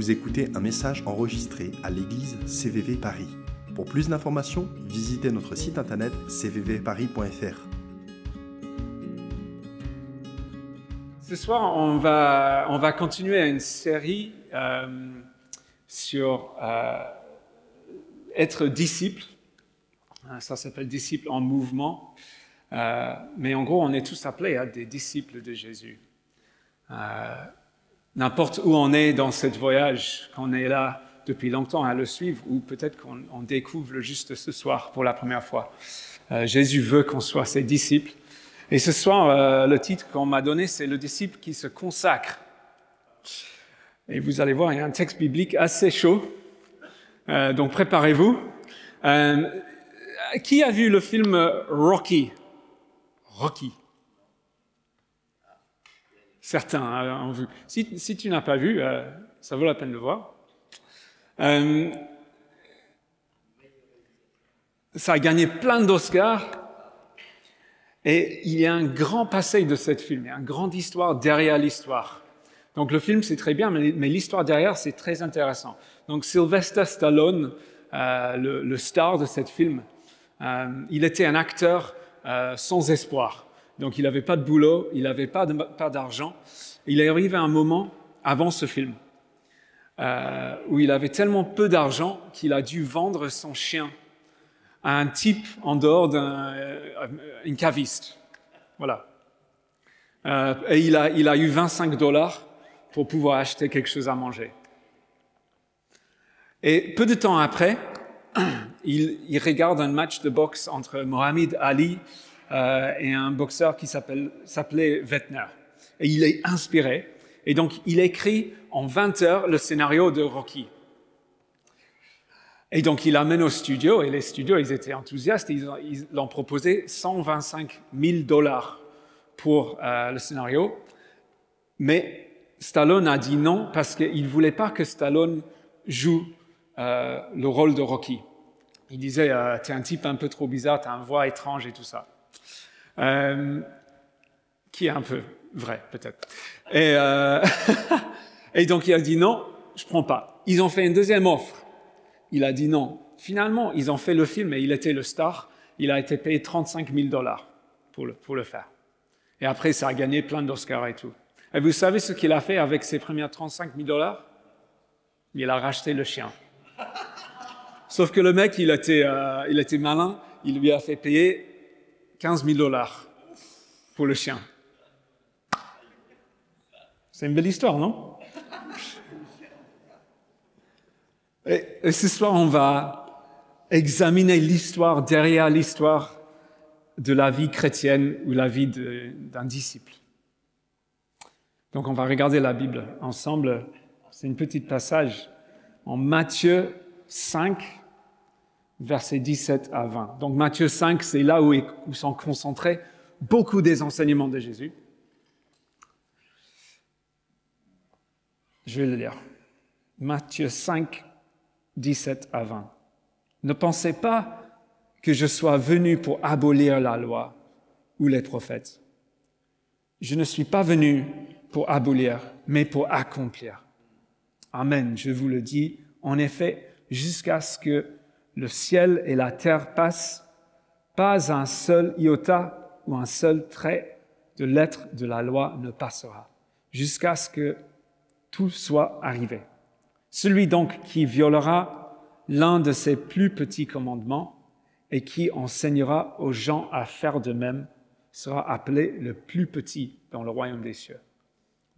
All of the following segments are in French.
Vous écoutez un message enregistré à l'église CVV Paris. Pour plus d'informations, visitez notre site internet cvvparis.fr. Ce soir, on va, on va continuer une série euh, sur euh, être disciple. Euh, ça s'appelle disciple en mouvement. Euh, mais en gros, on est tous appelés à des disciples de Jésus. N'importe où on est dans ce voyage, qu'on est là depuis longtemps à le suivre, ou peut-être qu'on on découvre juste ce soir pour la première fois. Euh, Jésus veut qu'on soit ses disciples. Et ce soir, euh, le titre qu'on m'a donné, c'est le disciple qui se consacre. Et vous allez voir, il y a un texte biblique assez chaud. Euh, donc préparez-vous. Qui a vu le film Rocky? Rocky. Certains hein, ont vu. Si, tu n'as pas vu, euh, ça vaut la peine de voir. Euh, ça a gagné plein d'Oscars. Et il y a un grand passé de cette film, il y a une grande histoire derrière l'histoire. Donc le film, c'est très bien, mais, l'histoire derrière, c'est très intéressant. Donc Sylvester Stallone, euh, le, le, star de cette film, il était un acteur sans espoir. Donc il n'avait pas de boulot, il n'avait pas d'argent. Il est arrivé à un moment avant ce film euh, où il avait tellement peu d'argent qu'il a dû vendre son chien à un type en dehors d'un euh, caviste. Voilà. Euh, et il a, il a eu 25 dollars pour pouvoir acheter quelque chose à manger. Et peu de temps après, il, il regarde un match de boxe entre Mohamed Ali euh, et un boxeur qui s'appelait Vettner. Et il est inspiré. Et donc, il écrit en 20 heures le scénario de Rocky. Et donc, il l'amène au studio, et les studios, ils étaient enthousiastes, ils l'ont proposé 125 000 dollars pour euh, le scénario. Mais Stallone a dit non parce qu'il ne voulait pas que Stallone joue euh, le rôle de Rocky. Il disait, euh, tu es un type un peu trop bizarre, tu as une voix étrange et tout ça. Euh, qui est un peu vrai, peut-être. Et, euh, et donc il a dit non, je prends pas. Ils ont fait une deuxième offre. Il a dit non. Finalement, ils ont fait le film et il était le star. Il a été payé 35 000 dollars pour le, pour le faire. Et après, ça a gagné plein d'Oscars et tout. Et vous savez ce qu'il a fait avec ses premiers 35 000 dollars? Il a racheté le chien. Sauf que le mec, il était, euh, il était malin. Il lui a fait payer 15 000 dollars pour le chien. C'est une belle histoire, non? Et, ce soir, on va examiner l'histoire derrière l'histoire de la vie chrétienne ou la vie d'un disciple. Donc on va regarder la Bible ensemble. C'est une petite passage en Matthieu 5, versets 17 à 20. Donc Matthieu 5, c'est là où, où sont concentrés beaucoup des enseignements de Jésus. Je vais le lire. Matthieu 5, 17 à 20. Ne pensez pas que je sois venu pour abolir la loi ou les prophètes. Je ne suis pas venu pour abolir, mais pour accomplir. Amen, je vous le dis. En effet, jusqu'à ce que le ciel et la terre passent, pas un seul iota ou un seul trait de lettre de la loi ne passera, jusqu'à ce que tout soit arrivé. Celui donc qui violera l'un de ces plus petits commandements et qui enseignera aux gens à faire de même sera appelé le plus petit dans le royaume des cieux.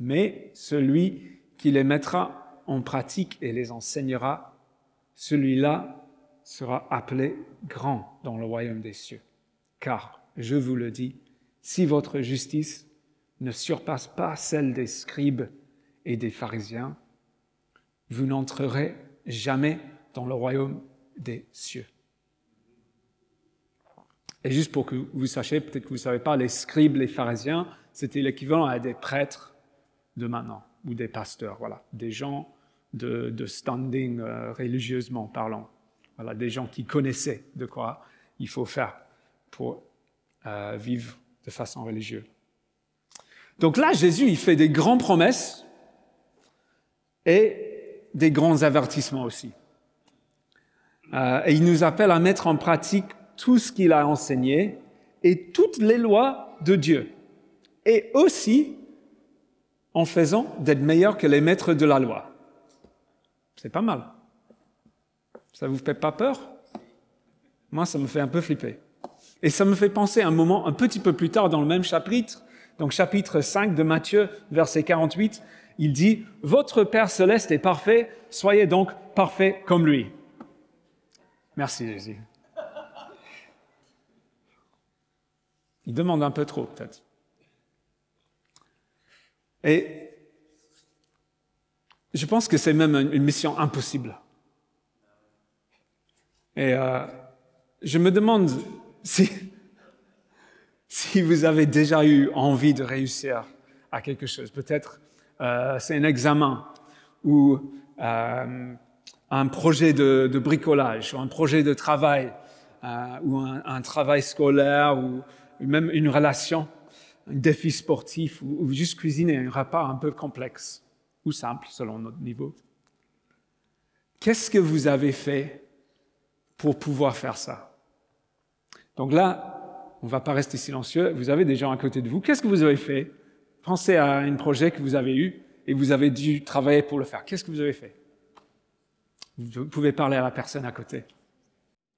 Mais celui qui les mettra en pratique et les enseignera, celui-là sera appelé grand dans le royaume des cieux. Car, je vous le dis, si votre justice ne surpasse pas celle des scribes et des pharisiens, vous n'entrerez jamais dans le royaume des cieux. Et juste pour que vous sachiez, peut-être que vous ne savez pas, les scribes, les pharisiens, c'était l'équivalent à des prêtres de maintenant, ou des pasteurs, voilà, des gens de, standing euh, religieusement parlant. Voilà, des gens qui connaissaient de quoi il faut faire pour euh, vivre de façon religieuse. Donc là, Jésus, il fait des grandes promesses et des grands avertissements aussi. Euh, et il nous appelle à mettre en pratique tout ce qu'il a enseigné et toutes les lois de Dieu. Et aussi en faisant d'être meilleur que les maîtres de la loi. C'est pas mal. Ça vous fait pas peur? Moi, ça me fait un peu flipper. Et ça me fait penser un moment un petit peu plus tard dans le même chapitre, donc chapitre 5 de Matthieu, verset 48, il dit, Votre Père céleste est parfait, soyez donc parfait comme lui. Merci Jésus. Il demande un peu trop, peut-être. Et je pense que c'est même une mission impossible. Et euh, je me demande si, si vous avez déjà eu envie de réussir à quelque chose. Peut-être euh, c'est un examen ou euh, un projet de, de, bricolage ou un projet de travail euh, ou un, un, travail scolaire ou même une relation, un défi sportif ou, ou juste cuisiner un repas un peu complexe ou simple selon notre niveau. Qu'est-ce que vous avez fait pour pouvoir faire ça Donc là, on ne va pas rester silencieux. Vous avez des gens à côté de vous. Qu'est-ce que vous avez fait? Pensez à un projet que vous avez eu et vous avez dû travailler pour le faire. Qu'est-ce que vous avez fait? Vous pouvez parler à la personne à côté.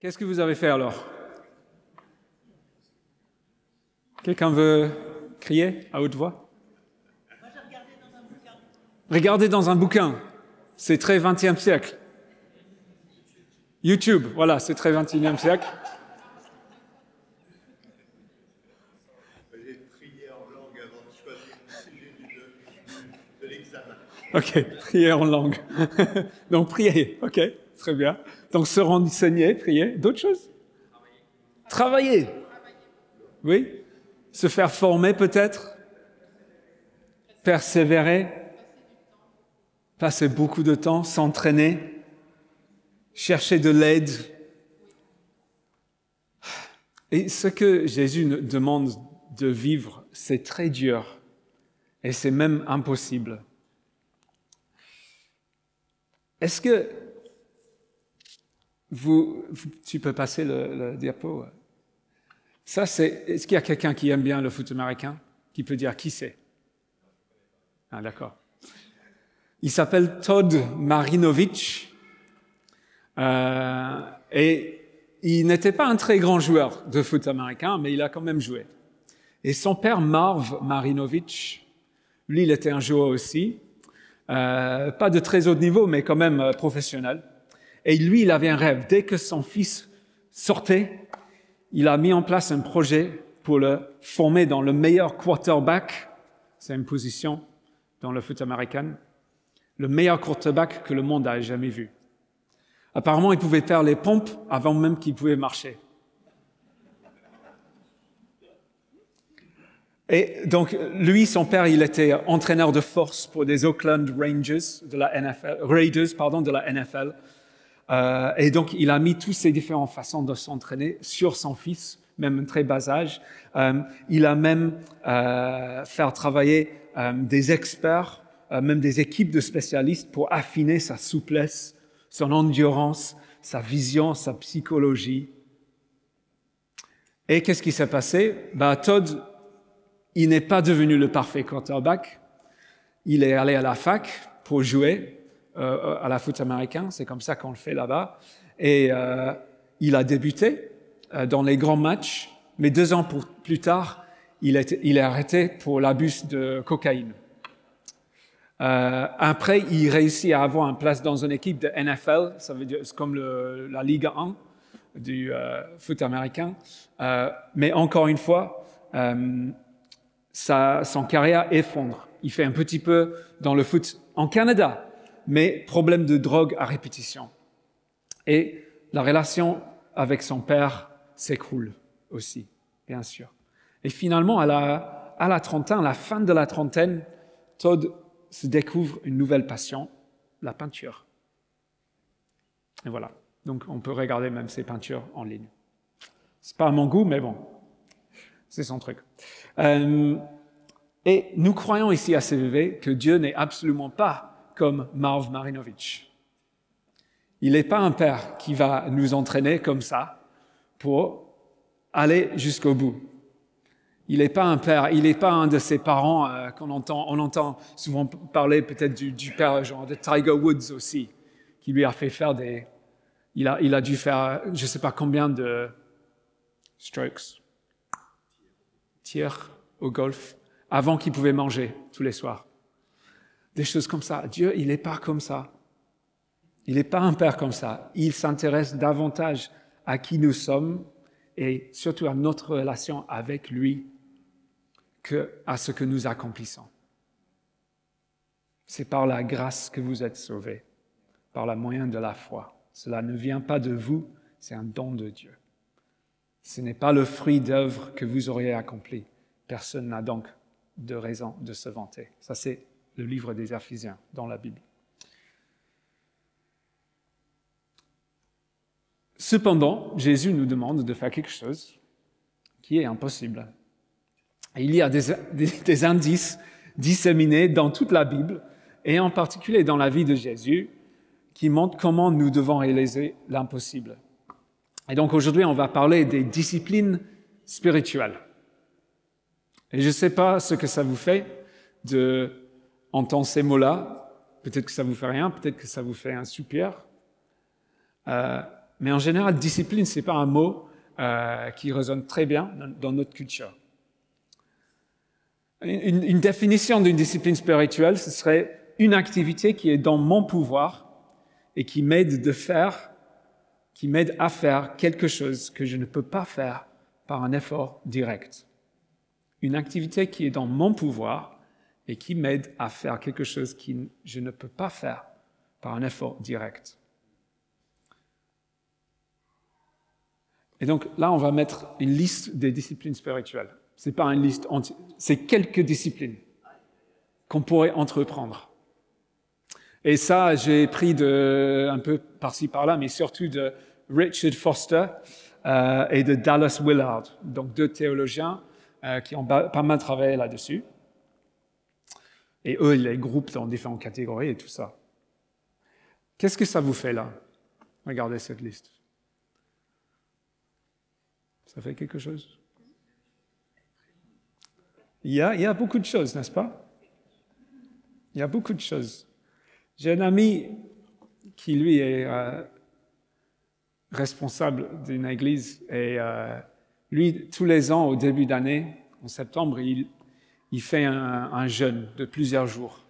Qu'est-ce que vous avez fait alors? Quelqu'un veut crier à haute voix? Regardez dans un bouquin. C'est très 20e siècle. YouTube, voilà, c'est très 21e siècle. Ok, prier en langue. Donc prier, ok, très bien. Donc se renseigner, prier. D'autres choses? Travailler. Oui Se faire former peut-être? Persévérer Passer beaucoup de temps, s'entraîner Chercher de l'aide Et ce que Jésus demande de vivre, c'est très dur. Et c'est même impossible. Est-ce que vous, tu peux passer le, le diapo? Ça, c'est. Est-ce qu'il y a quelqu'un qui aime bien le foot américain qui peut dire qui c'est? Ah, d'accord. Il s'appelle Todd Marinovich euh, et il n'était pas un très grand joueur de foot américain, mais il a quand même joué. Et son père Marv Marinovich, lui, il était un joueur aussi. Euh, pas de très haut niveau, mais quand même euh, professionnel. Et lui, il avait un rêve. Dès que son fils sortait, il a mis en place un projet pour le former dans le meilleur quarterback. C'est une position dans le foot américain. Le meilleur quarterback que le monde a jamais vu. Apparemment, il pouvait faire les pompes avant même qu'il pouvait marcher. Et donc, lui, son père, il était entraîneur de force pour des Oakland Rangers de la NFL, Raiders, pardon, de la NFL. Euh, et donc, il a mis toutes ces différentes façons de s'entraîner sur son fils, même très bas âge. Euh, il a même euh, fait travailler des experts, même des équipes de spécialistes pour affiner sa souplesse, son endurance, sa vision, sa psychologie. Et qu'est-ce qui s'est passé? Bah, Todd il n'est pas devenu le parfait quarterback. Il est allé à la fac pour jouer euh, à la foot américain. C'est comme ça qu'on le fait là-bas. Et euh, il a débuté euh, dans les grands matchs, mais deux ans plus tard, il il est arrêté pour l'abus de cocaïne. Euh, après, il réussit à avoir une place dans une équipe de NFL, ça veut dire comme le, la Ligue 1 du euh, foot américain. Euh, mais encore une fois, euh, sa, son carrière effondre. Il fait un petit peu dans le foot en Canada, mais problème de drogue à répétition. Et la relation avec son père s'écroule aussi, bien sûr. Et finalement, à la, à la trentaine, à la fin de la trentaine, Todd se découvre une nouvelle passion, la peinture. Et voilà. Donc, on peut regarder même ses peintures en ligne. C'est pas à mon goût, mais bon, c'est son truc. Euh, et nous croyons ici à CVV que Dieu n'est absolument pas comme Marv Marinovich. Il n'est pas un père qui va nous entraîner comme ça pour aller jusqu'au bout. Il n'est pas un père, il n'est pas un de ces parents euh, qu'on entend, on entend souvent parler peut-être du, père genre de Tiger Woods aussi, qui lui a fait faire des, il a, il a dû faire je ne sais pas combien de strokes, tirs au golf, avant qu'il pouvait manger tous les soirs. Des choses comme ça. Dieu, il n'est pas comme ça. Il n'est pas un père comme ça. Il s'intéresse davantage à qui nous sommes et surtout à notre relation avec lui que ce que nous accomplissons. C'est par la grâce que vous êtes sauvés, par la moyen de la foi. Cela ne vient pas de vous, c'est un don de Dieu. Ce n'est pas le fruit d'œuvre que vous auriez accompli. Personne n'a donc de raison de se vanter. Ça, c'est le livre des Éphésiens dans la Bible. Cependant, Jésus nous demande de faire quelque chose qui est impossible. Il y a des, indices disséminés dans toute la Bible, et en particulier dans la vie de Jésus, qui montrent comment nous devons réaliser l'impossible. Et donc aujourd'hui, on va parler des disciplines spirituelles. Et je ne sais pas ce que ça vous fait de entendre ces mots-là. Peut-être que ça vous fait rien, peut-être que ça vous fait un soupir. Euh, mais en général, discipline, ce n'est pas un mot euh, qui résonne très bien dans, notre culture. Une, définition d'une discipline spirituelle, ce serait une activité qui est dans mon pouvoir et qui m'aide de faire, qui m'aide à faire quelque chose que je ne peux pas faire par un effort direct une activité qui est dans mon pouvoir et qui m'aide à faire quelque chose que je ne peux pas faire par un effort direct. Et donc là, on va mettre une liste des disciplines spirituelles. C'est pas une liste entière, c'est quelques disciplines qu'on pourrait entreprendre. Et ça, j'ai pris un peu par-ci par-là, mais surtout de Richard Foster euh, et de Dallas Willard, donc deux théologiens euh, qui ont pas mal travaillé là-dessus. Et eux, ils les groupent dans différentes catégories et tout ça. Qu'est-ce que ça vous fait là Regardez cette liste? Ça fait quelque chose? Il y, a, beaucoup de choses, n'est-ce pas? Il y a beaucoup de choses. J'ai un ami qui, lui, est euh, responsable d'une église et euh, lui, tous les ans, au début d'année, en septembre, il, fait un, jeûne de plusieurs jours.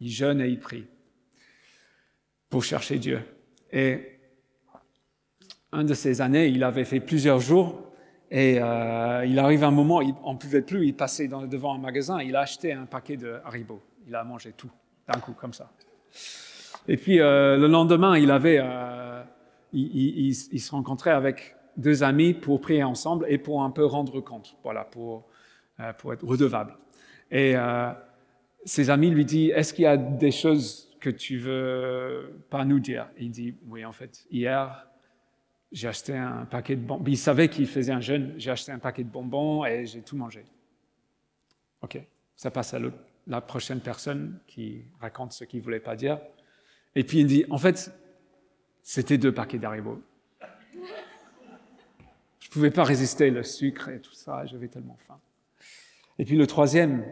Il jeûne et il prie pour chercher Dieu. Et un de ces années, il avait fait plusieurs jours et euh, il arrive un moment, on ne pouvait plus, il passait devant un magasin, il a acheté un paquet de Haribo. Il a mangé tout d'un coup, comme ça. Et puis euh, le lendemain, il avait, euh, il, se rencontrait avec deux amis pour prier ensemble et pour un peu rendre compte, voilà, pour, pour être redevable. Et ses amis lui disent, est-ce qu'il y a des choses que tu veux pas nous dire? Il dit, oui, en fait, hier, j'ai acheté un paquet de bonbons. Il savait qu'il faisait un jeûne, j'ai acheté un paquet de bonbons et j'ai tout mangé. OK, ça passe à la prochaine personne qui raconte ce qu'il voulait pas dire. Et puis il dit, en fait, c'était deux paquets d'Haribo. Je ne pouvais pas résister le sucre et tout ça, j'avais tellement faim. Et puis le troisième,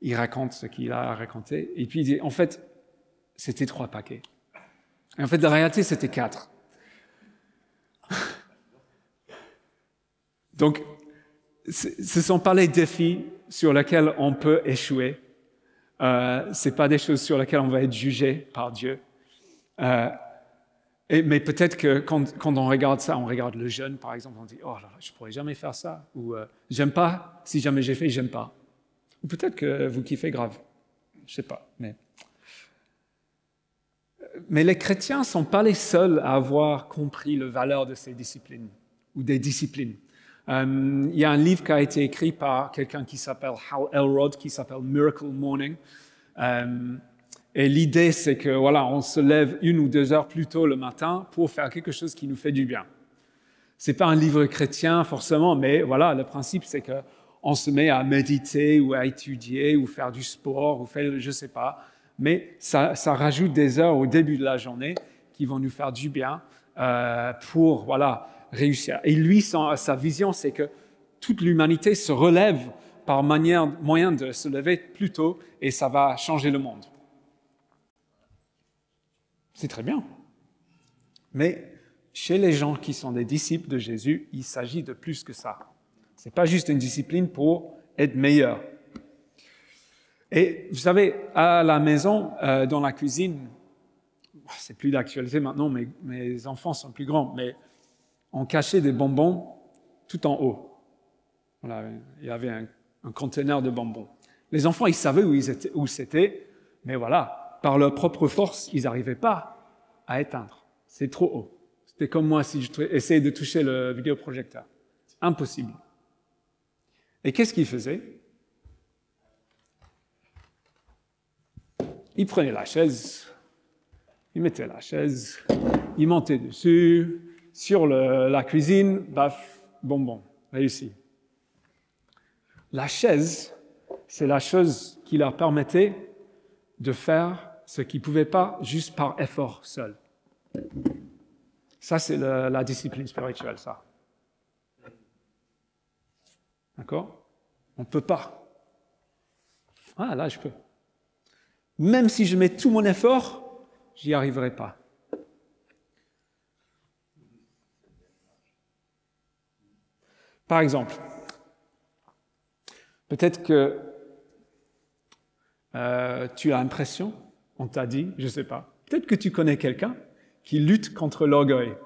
il raconte ce qu'il a raconté, et puis il dit, en fait, c'était trois paquets. Et en fait, la réalité, c'était quatre. Donc, ce ne sont pas les défis sur lesquels on peut échouer. Euh, ce pas des choses sur lesquelles on va être jugé par Dieu. Euh, mais peut-être que quand, on regarde ça, on regarde le jeune, par exemple, on dit Oh là, je pourrais jamais faire ça. Ou euh, J'aime pas. Si jamais j'ai fait, j'aime pas. Ou peut-être que vous kiffez grave. Je sais pas. Mais, mais les chrétiens ne sont pas les seuls à avoir compris la valeur de ces disciplines ou des disciplines. Euh, il y a un livre qui a été écrit par quelqu'un qui s'appelle Hal Elrod, qui s'appelle Miracle Morning. Euh, et l'idée, c'est que voilà, on se lève une ou deux heures plus tôt le matin pour faire quelque chose qui nous fait du bien. C'est pas un livre chrétien forcément, mais voilà, le principe, c'est que on se met à méditer ou à étudier ou faire du sport ou faire, je sais pas, mais ça, ça rajoute des heures au début de la journée qui vont nous faire du bien euh, pour voilà réussir. Et lui, sa, vision, c'est que toute l'humanité se relève par manière, moyen de se lever plus tôt et ça va changer le monde. C'est très bien. Mais chez les gens qui sont des disciples de Jésus, il s'agit de plus que ça. Ce n'est pas juste une discipline pour être meilleur. Et vous savez, à la maison, euh, dans la cuisine, c'est plus d'actualité maintenant, mais mes enfants sont plus grands, mais on cachait des bonbons tout en haut. Voilà, il y avait un, conteneur de bonbons. Les enfants, ils savaient où, où c'était, mais voilà, par leur propre force, ils n'arrivaient pas à éteindre. C'est trop haut. C'était comme moi si je de toucher le vidéoprojecteur. Impossible. Et qu'est-ce qu'ils faisaient? Ils prenaient la chaise, ils mettaient la chaise, ils montaient dessus, sur la cuisine, baf, bonbon, réussi. La chaise, c'est la chose qui leur permettait de faire ce qu'ils ne pouvaient pas juste par effort seul. Ça, c'est la discipline spirituelle, ça. D'accord? On ne peut pas. Ah, là, je peux. Même si je mets tout mon effort, j'y arriverai pas. Par exemple, peut-être que euh, tu as l'impression, on t'a dit, je ne sais pas, peut-être que tu connais quelqu'un qui lutte contre l'orgueil.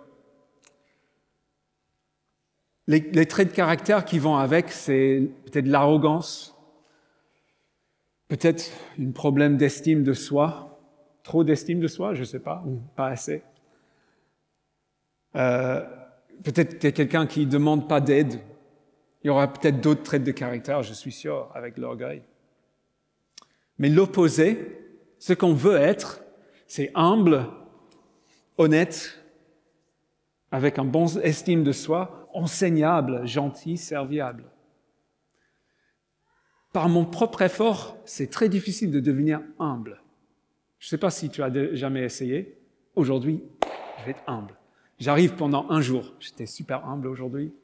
Les, traits de caractère qui vont avec, c'est peut-être l'arrogance, peut-être un problème d'estime de soi, trop d'estime de soi, je ne sais pas, ou pas assez. Euh, peut-être que quelqu'un qui ne demande pas d'aide. Il y aura peut-être d'autres traits de caractère, je suis sûr, avec l'orgueil. Mais l'opposé, ce qu'on veut être, c'est humble, honnête, avec un bon estime de soi, enseignable, gentil, serviable. Par mon propre effort, c'est très difficile de devenir humble. Je ne sais pas si tu as jamais essayé. Aujourd'hui, je vais être humble. J'arrive pendant un jour. J'étais super humble aujourd'hui.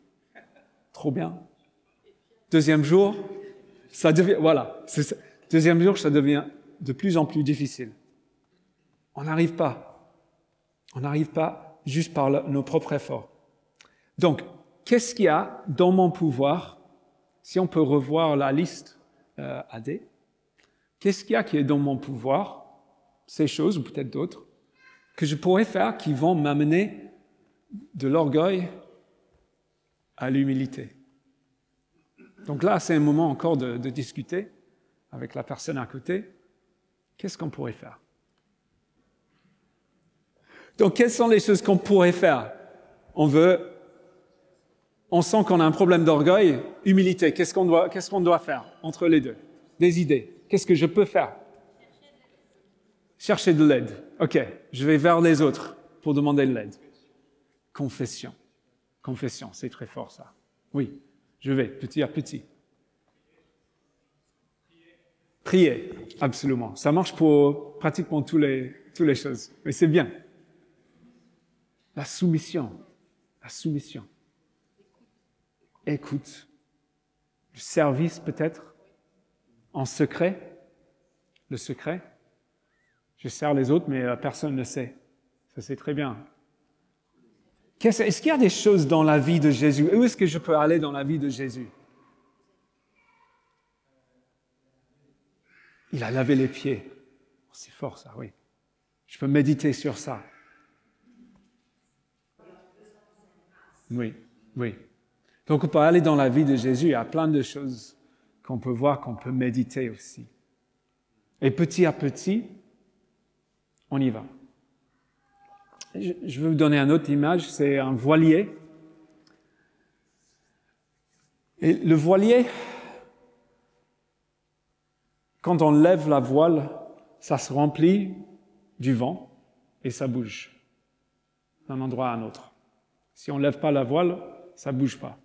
Trop bien. Deuxième jour, ça devient, voilà. Deuxième jour, ça devient de plus en plus difficile. On n'arrive pas. On n'arrive pas juste par nos propres efforts. Donc, qu'est-ce qu'il y a dans mon pouvoir Si on peut revoir la liste euh, AD, qu'est-ce qu'il y a qui est dans mon pouvoir Ces choses, ou peut-être d'autres, que je pourrais faire qui vont m'amener de l'orgueil à l'humilité? Donc là, c'est un moment encore de, discuter avec la personne à côté. Qu'est-ce qu'on pourrait faire? Donc, quelles sont les choses qu'on pourrait faire? On veut, on sent qu'on a un problème d'orgueil, humilité. Qu'est-ce qu'on doit, qu'est-ce qu'on doit faire entre les deux? Des idées. Qu'est-ce que je peux faire? Chercher de l'aide. Ok, je vais vers les autres pour demander de l'aide. Confession. Confession, c'est très fort ça. Oui, je vais petit à petit. Prier, absolument. Ça marche pour pratiquement tous les, toutes les choses. Mais c'est bien. La soumission. La soumission. Écoute. Le service peut-être? En secret? Le secret? Je sers les autres, mais personne ne sait. Ça, c'est très bien. Est-ce qu'il y a des choses dans la vie de Jésus? Où est-ce que je peux aller dans la vie de Jésus? Il a lavé les pieds. Oh, c'est fort ça, oui. Je peux méditer sur ça. Oui, oui. Donc on peut aller dans la vie de Jésus, il y a plein de choses qu'on peut voir, qu'on peut méditer aussi. Et petit à petit, on y va. Je vais vous donner une autre image, c'est un voilier. Et le voilier, quand on lève la voile, ça se remplit du vent et ça bouge d'un endroit à un autre. Si on ne lève pas la voile, ça ne bouge pas.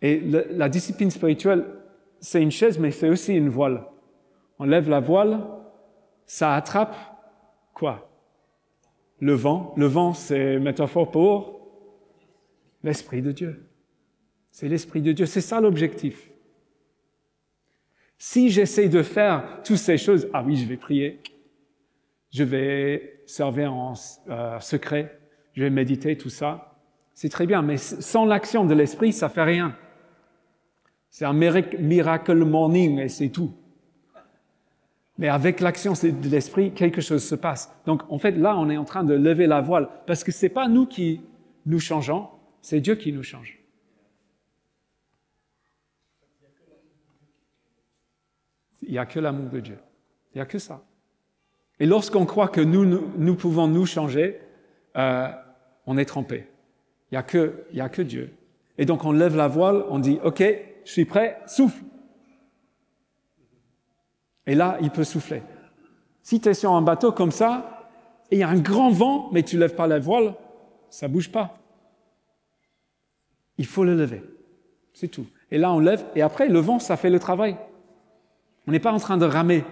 Et la discipline spirituelle, c'est une chaise, mais c'est aussi une voile. On lève la voile ça attrape quoi? Le vent. Le vent, c'est métaphore pour l'Esprit de Dieu. C'est l'Esprit de Dieu. C'est ça l'objectif. Si j'essaie de faire toutes ces choses, ah oui, je vais prier, je vais servir en euh, secret, je vais méditer, tout ça, c'est très bien, mais sans l'action de l'Esprit, ça fait rien. C'est un miracle morning et c'est tout. Mais avec l'action de l'esprit, quelque chose se passe. Donc, en fait, là, on est en train de lever la voile parce que c'est pas nous qui nous changeons, c'est Dieu qui nous change. Il n'y a que l'amour de Dieu. Il n'y a que ça. Et lorsqu'on croit que nous, nous, pouvons nous changer, euh, on est trompé. Il n'y a, que, Dieu. Et donc on lève la voile, on dit, OK, je suis prêt, souffle. Et là, il peut souffler. Si tu es sur un bateau comme ça, et il y a un grand vent, mais tu lèves pas la voile, ça bouge pas. Il faut le lever. C'est tout. Et là, on lève, et après, le vent, ça fait le travail. On n'est pas en train de ramer.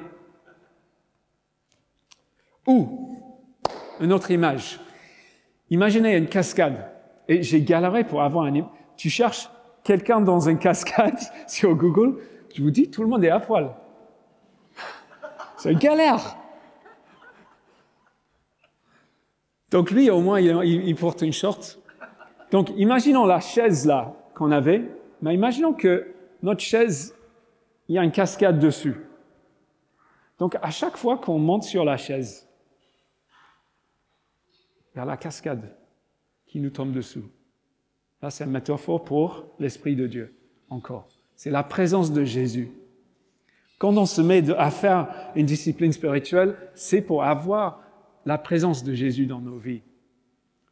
Ou, une autre image. Imaginez une cascade. Et j'ai galéré pour avoir un... Tu cherches quelqu'un dans une cascade sur Google, je vous dis, tout le monde est à poil. C'est une galère. Donc lui, au moins, il, porte une short. Donc imaginons la chaise là qu'on avait, mais imaginons que notre chaise, il y a une cascade dessus. Donc à chaque fois qu'on monte sur la chaise, il y a la cascade qui nous tombe dessous. Là, c'est une métaphore pour l'Esprit de Dieu, encore. C'est la présence de Jésus. Quand on se met à faire une discipline spirituelle, c'est pour avoir la présence de Jésus dans nos vies.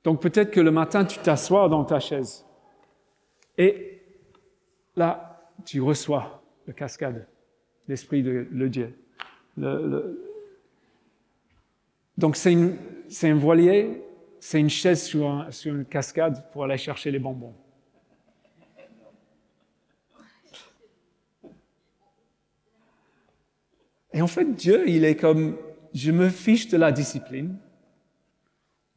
Donc peut-être que le matin, tu t'assois dans ta chaise et là, tu reçois le cascade, l'Esprit de le Dieu. Donc c'est un voilier c'est une chaise sur, une cascade pour aller chercher les bonbons. Et en fait, Dieu, il est comme, je me fiche de la discipline,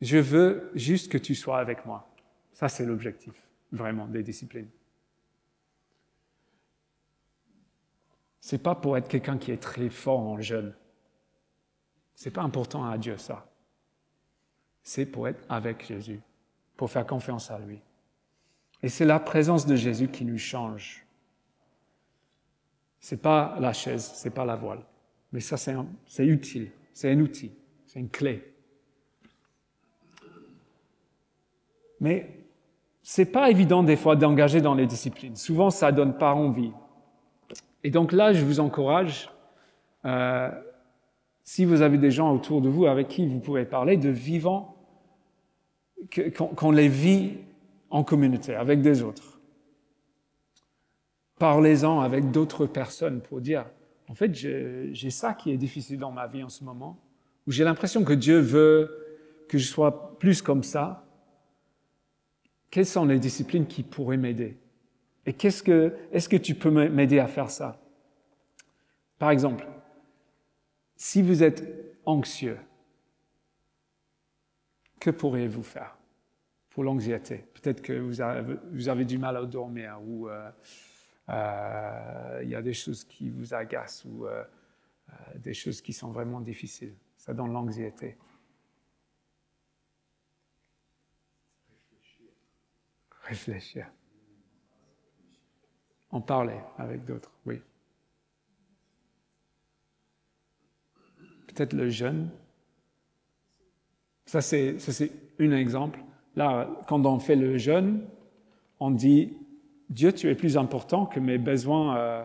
je veux juste que tu sois avec moi. Ça, c'est l'objectif, vraiment, des disciplines. C'est pas pour être quelqu'un qui est très fort en jeûne. C'est pas important à Dieu, ça c'est pour être avec Jésus, pour faire confiance à lui. Et c'est la présence de Jésus qui nous change. C'est pas la chaise, c'est pas la voile. Mais ça, c'est utile. C'est un outil. C'est une clé. Mais c'est pas évident des fois d'engager dans les disciplines. Souvent, ça donne pas envie. Et donc là, je vous encourage, euh, si vous avez des gens autour de vous avec qui vous pouvez parler, de vivant qu'on les vit en communauté, avec des autres. Parlez-en avec d'autres personnes pour dire, en fait, j'ai ça qui est difficile dans ma vie en ce moment, où j'ai l'impression que Dieu veut que je sois plus comme ça. Quelles sont les disciplines qui pourraient m'aider? Et qu'est-ce que, est-ce que tu peux m'aider à faire ça? Par exemple, si vous êtes anxieux, que pourriez-vous faire pour l'anxiété? Peut-être que vous avez, du mal à dormir ou euh, il y a des choses qui vous agacent ou euh, des choses qui sont vraiment difficiles. Ça donne l'anxiété. Réfléchir. En parler avec d'autres, oui. Peut-être le jeûne ça, c'est un exemple. Là, quand on fait le jeûne, on dit, Dieu, tu es plus important que mes besoins euh,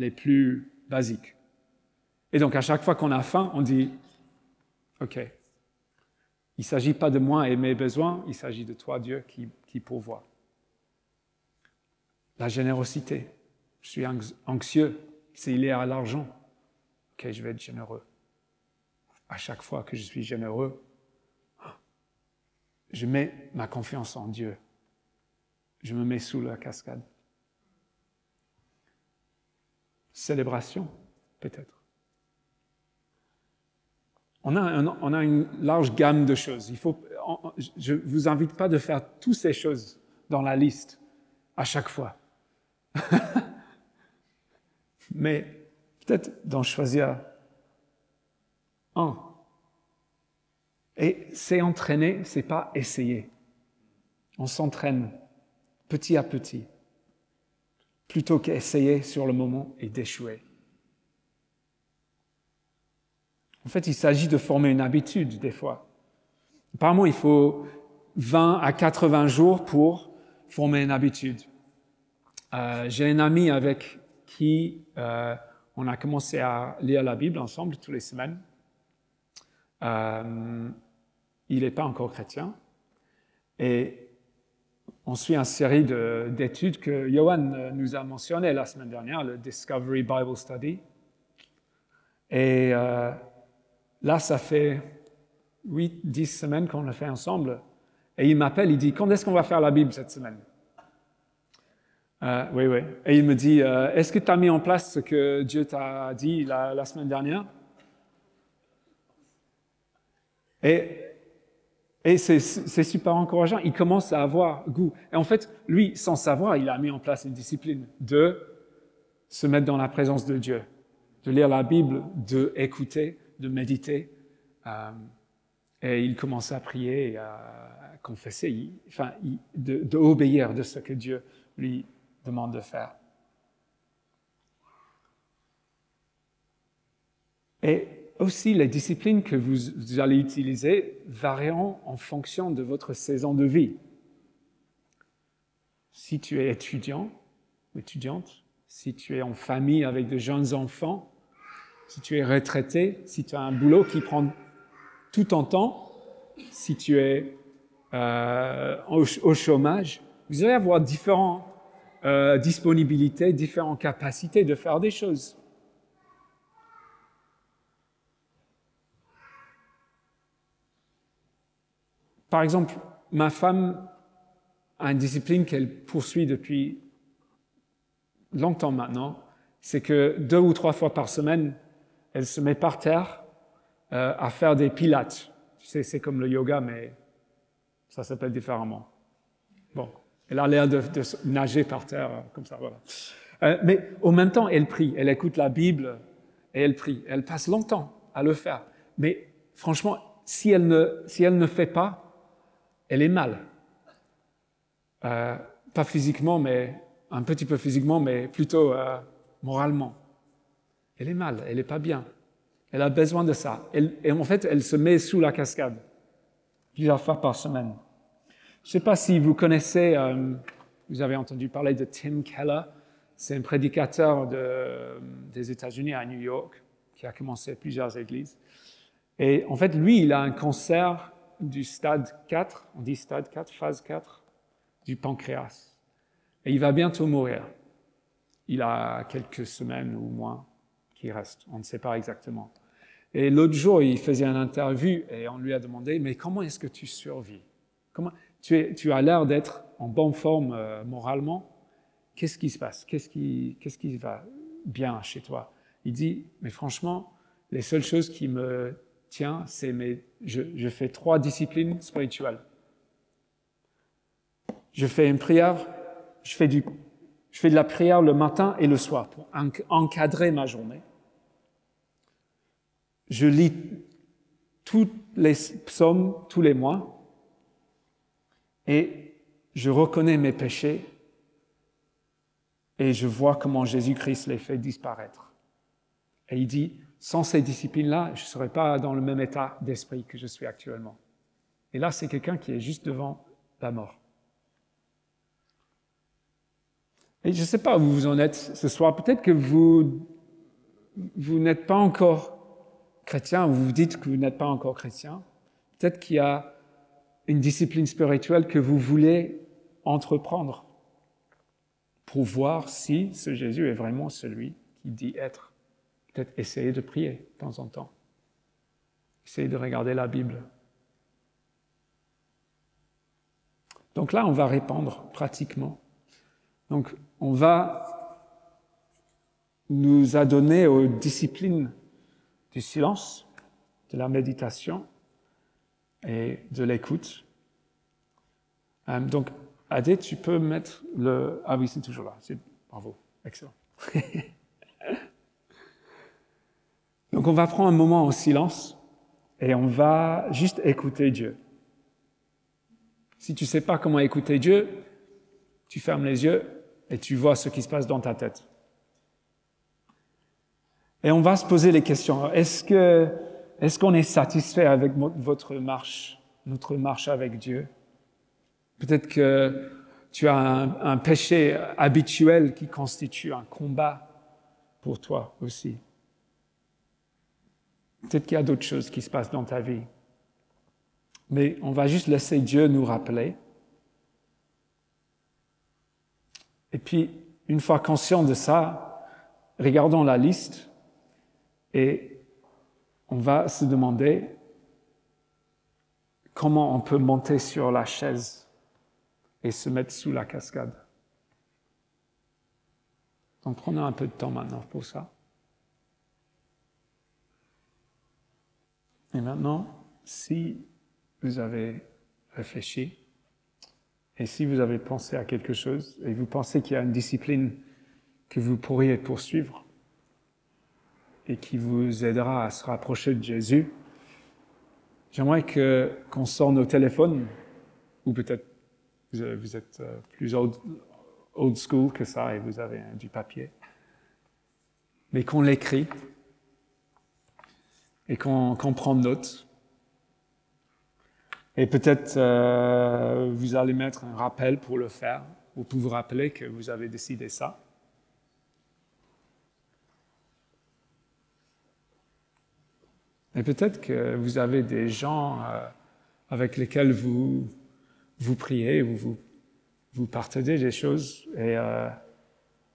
les plus basiques. Et donc, à chaque fois qu'on a faim, on dit, OK, il ne s'agit pas de moi et mes besoins, il s'agit de toi, Dieu, qui, qui pourvoit. La générosité. Je suis anxieux, c'est lié à l'argent. OK, je vais être généreux. À chaque fois que je suis généreux, je mets ma confiance en Dieu. Je me mets sous la cascade. Célébration, peut-être. on a, une large gamme de choses. Je ne vous invite pas de faire toutes ces choses dans la liste à chaque fois. Mais peut-être d'en choisir un. Et c'est entraîner, c'est pas essayer. On s'entraîne petit à petit, plutôt qu'essayer sur le moment et d'échouer. En fait, il s'agit de former une habitude des fois. Apparemment, il faut 20 à 80 jours pour former une habitude. Euh, J'ai un ami avec qui euh, on a commencé à lire la Bible ensemble toutes les semaines. Euh, il n'est pas encore chrétien. Et on suit une série de- d'études que Johan euh, nous a mentionnées la semaine dernière, le Discovery Bible Study. Et euh, là, ça fait 8, 10 semaines qu'on le fait ensemble. Et il m'appelle, il dit, quand est-ce qu'on va faire la Bible cette semaine Euh, Oui, oui. Et il me dit, est-ce que tu as mis en place ce que Dieu t'a dit la, la semaine dernière Et, et c'est super encourageant. Il commence à avoir goût. Et en fait, lui, sans savoir, il a mis en place une discipline de se mettre dans la présence de Dieu, de lire la Bible, de écouter, de méditer. Euh, et il commence à prier et à confesser, il- enfin, il- de, de ce que Dieu lui demande de faire. Et aussi, les disciplines que vous, allez utiliser varieront en fonction de votre saison de vie. Si tu es étudiant ou étudiante, si tu es en famille avec de jeunes enfants, si tu es retraité, si tu as un boulot qui prend tout ton temps, si tu es euh, au, au chômage, vous allez avoir différentes euh, disponibilités, différentes capacités de faire des choses. Par exemple, ma femme a une discipline qu'elle poursuit depuis longtemps maintenant, c'est que deux ou trois fois par semaine, elle se met par terre euh, à faire des pilates. Tu sais, c'est comme le yoga, mais ça s'appelle différemment. Bon, elle a l'air de, nager par terre, euh, comme ça. Euh, mais au même temps, elle prie, elle écoute la Bible et elle prie. Elle passe longtemps à le faire. Mais franchement, si elle ne, si elle ne fait pas, elle est mal. Euh, pas physiquement, mais un petit peu physiquement, mais plutôt euh, moralement. Elle est mal, elle n'est pas bien. Elle a besoin de ça. Et en fait, elle se met sous la cascade plusieurs fois par semaine. Je ne sais pas si vous connaissez, euh, vous avez entendu parler de Tim Keller. C'est un prédicateur de, des États-Unis à New York qui a commencé plusieurs églises. Et en fait, lui, il a un cancer du stade 4, on dit stade 4, phase 4 du pancréas. Et il va bientôt mourir. Il a quelques semaines ou mois qui restent, on ne sait pas exactement. Et l'autre jour, il faisait une interview et on lui a demandé, mais comment est-ce que tu survis? Comment, tu, as l'air d'être en bonne forme euh, moralement? Qu'est-ce qui se passe? Qu'est-ce qui va bien chez toi? Il dit, mais franchement, les seules choses qui me tiennent, c'est mes, je, je fais trois disciplines spirituelles. Je fais une prière, je fais, du, je fais de la prière le matin et le soir pour encadrer ma journée. Je lis tous les psaumes tous les mois et je reconnais mes péchés et je vois comment Jésus-Christ les fait disparaître. Et il dit, sans ces disciplines-là, je ne serais pas dans le même état d'esprit que je suis actuellement. Et là, c'est quelqu'un qui est juste devant la mort. Et je ne sais pas où vous en êtes ce soir. Peut-être que vous, vous n'êtes pas encore chrétien, ou vous dites que vous n'êtes pas encore chrétien. Peut-être qu'il y a une discipline spirituelle que vous voulez entreprendre pour voir si ce Jésus est vraiment celui qui dit être. Peut-être essayer de prier de temps en temps. Essayer de regarder la Bible. Donc là, on va répondre pratiquement. Donc, on va nous adonner aux disciplines du silence, de la méditation et de l'écoute. Euh, donc, Adé, tu peux mettre le... Ah oui, c'est toujours là. Bravo. Excellent. donc, on va prendre un moment en silence et on va juste écouter Dieu. Si tu ne sais pas comment écouter Dieu, tu fermes les yeux et tu vois ce qui se passe dans ta tête. Et on va se poser les questions. Est-ce est-ce qu'on est satisfait avec votre marche, notre marche avec Dieu? Peut-être que tu as un, péché habituel qui constitue un combat pour toi aussi. Peut-être qu'il y a d'autres choses qui se passent dans ta vie. Mais on va juste laisser Dieu nous rappeler. Et puis, une fois conscient de ça, regardons la liste et on va se demander comment on peut monter sur la chaise et se mettre sous la cascade. Donc prenons un peu de temps maintenant pour ça. Et maintenant, si vous avez réfléchi et si vous avez pensé à quelque chose et vous pensez qu'il y a une discipline que vous pourriez poursuivre, et qui vous aidera à se rapprocher de Jésus, j'aimerais qu'on sorte nos téléphones, ou peut-être vous êtes euh, plus old, old school que ça et vous avez du papier, mais qu'on l'écrit et qu'on, prend note. Et peut-être euh, vous allez mettre un rappel pour le faire, ou pour vous rappeler que vous avez décidé ça. Et peut-être que vous avez des gens euh, avec lesquels vous, vous priez ou vous, partagez des choses. Et euh,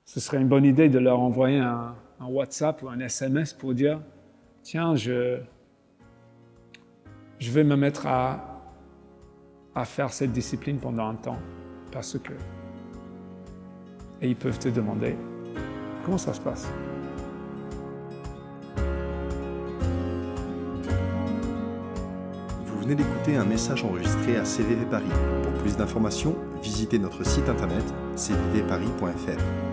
ce serait une bonne idée de leur envoyer un, WhatsApp ou un SMS pour dire, tiens, je, je vais me mettre à, à faire cette discipline pendant un temps. Parce que... Et ils peuvent te demander, comment ça se passe? Venez d'écouter un message enregistré à CVV Paris. Pour plus d'informations, visitez notre site internet cvvparis.fr.